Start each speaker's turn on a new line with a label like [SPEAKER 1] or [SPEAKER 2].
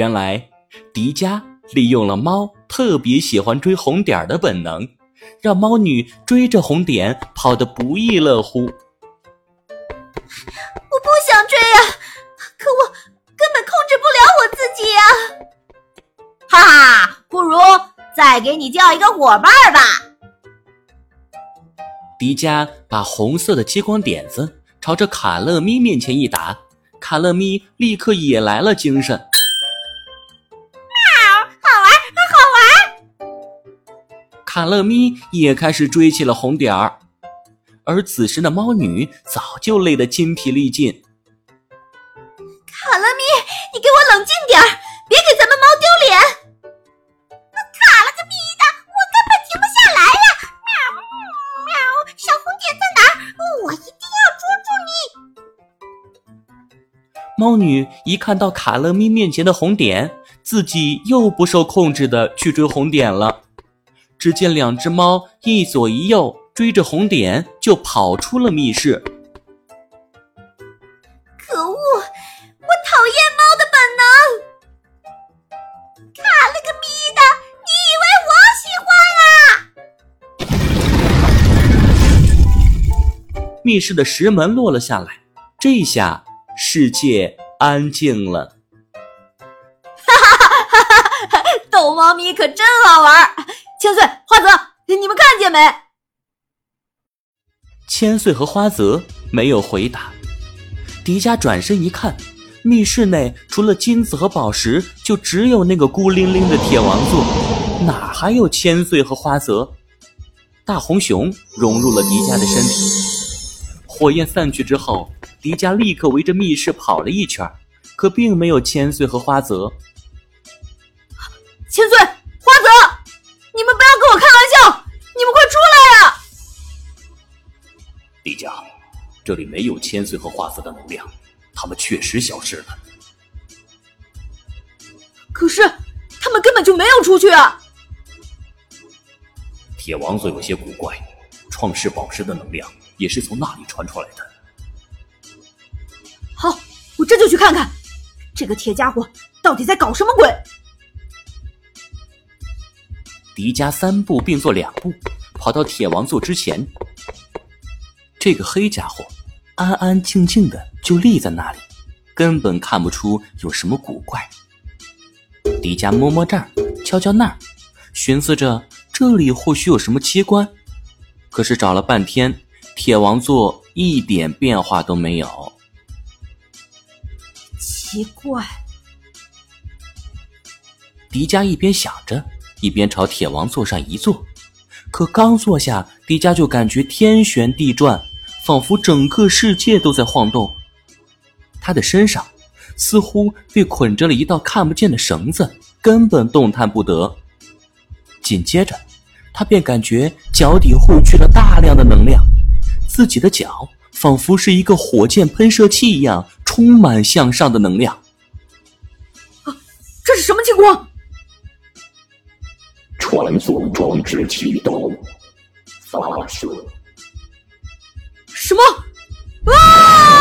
[SPEAKER 1] 原来迪迦利用了猫特别喜欢追红点的本能，让猫女追着红点跑得不亦乐乎。我
[SPEAKER 2] 不想追呀，可我根本控制不了我自己呀！
[SPEAKER 3] 哈哈，不如再给你叫一个伙伴吧。
[SPEAKER 1] 迪迦把红色的激光点子朝着卡乐咪面前一打，卡乐咪立刻也来了精神。卡乐咪也开始追起了红点儿，而此时的猫女早就累得筋疲力尽。
[SPEAKER 2] 卡乐咪，你给我冷静点儿，别给咱们猫丢脸。我卡了个咪的，我根本停不下来呀！喵喵，小红点在哪？我一定要捉住你
[SPEAKER 1] 猫女一看到卡乐咪面前的红点，自己又不受控制的去追红点了。只见两只猫一左一右追着红点，就跑出了密室。
[SPEAKER 2] 可恶！我讨厌猫的本能。卡了个咪的！
[SPEAKER 1] 你以为我喜欢啊？密室的石门落了下来，这下。世界安静了，
[SPEAKER 3] 哈哈哈哈哈！逗猫咪可真好玩。千岁、花泽，你们看见没？
[SPEAKER 1] 千岁和花泽没有回答。迪迦转身一看，密室内除了金子和宝石，就只有那个孤零零的铁王座，哪还有千岁和花泽？大红熊融入了迪迦的身体，火焰散去之后。迪迦立刻围着密室跑了一圈，可并没有千岁和花泽。
[SPEAKER 3] 千岁、
[SPEAKER 4] 迪迦，这里没有千岁和花泽的能量，他们确实消失了。
[SPEAKER 3] 可是他们根本就没有出去啊！
[SPEAKER 4] 铁王座有些古怪，创世宝石的能量也是从那里传出来的。
[SPEAKER 3] 好，我这就去看看，这个铁家伙到底在搞什么鬼。
[SPEAKER 1] 迪迦三步并作两步，跑到铁王座之前。这个黑家伙安安静静的就立在那里，根本看不出有什么古怪。迪迦摸摸这儿，敲敲那儿，寻思着这里或许有什么机关。可是找了半天，铁王座一点变化都没有。
[SPEAKER 3] 奇怪，
[SPEAKER 1] 迪迦一边想着，一边朝铁王座上一坐。可刚坐下，迪迦就感觉天旋地转，仿佛整个世界都在晃动。他的身上似乎被捆着了一道看不见的绳子，根本动弹不得。紧接着，他便感觉脚底汇聚了大量的能量，自己的脚仿佛是一个火箭喷射器一样。充满向上的能量，
[SPEAKER 3] 啊，这是什么情况？
[SPEAKER 5] 传送装置启动，发射。
[SPEAKER 3] 什么？啊！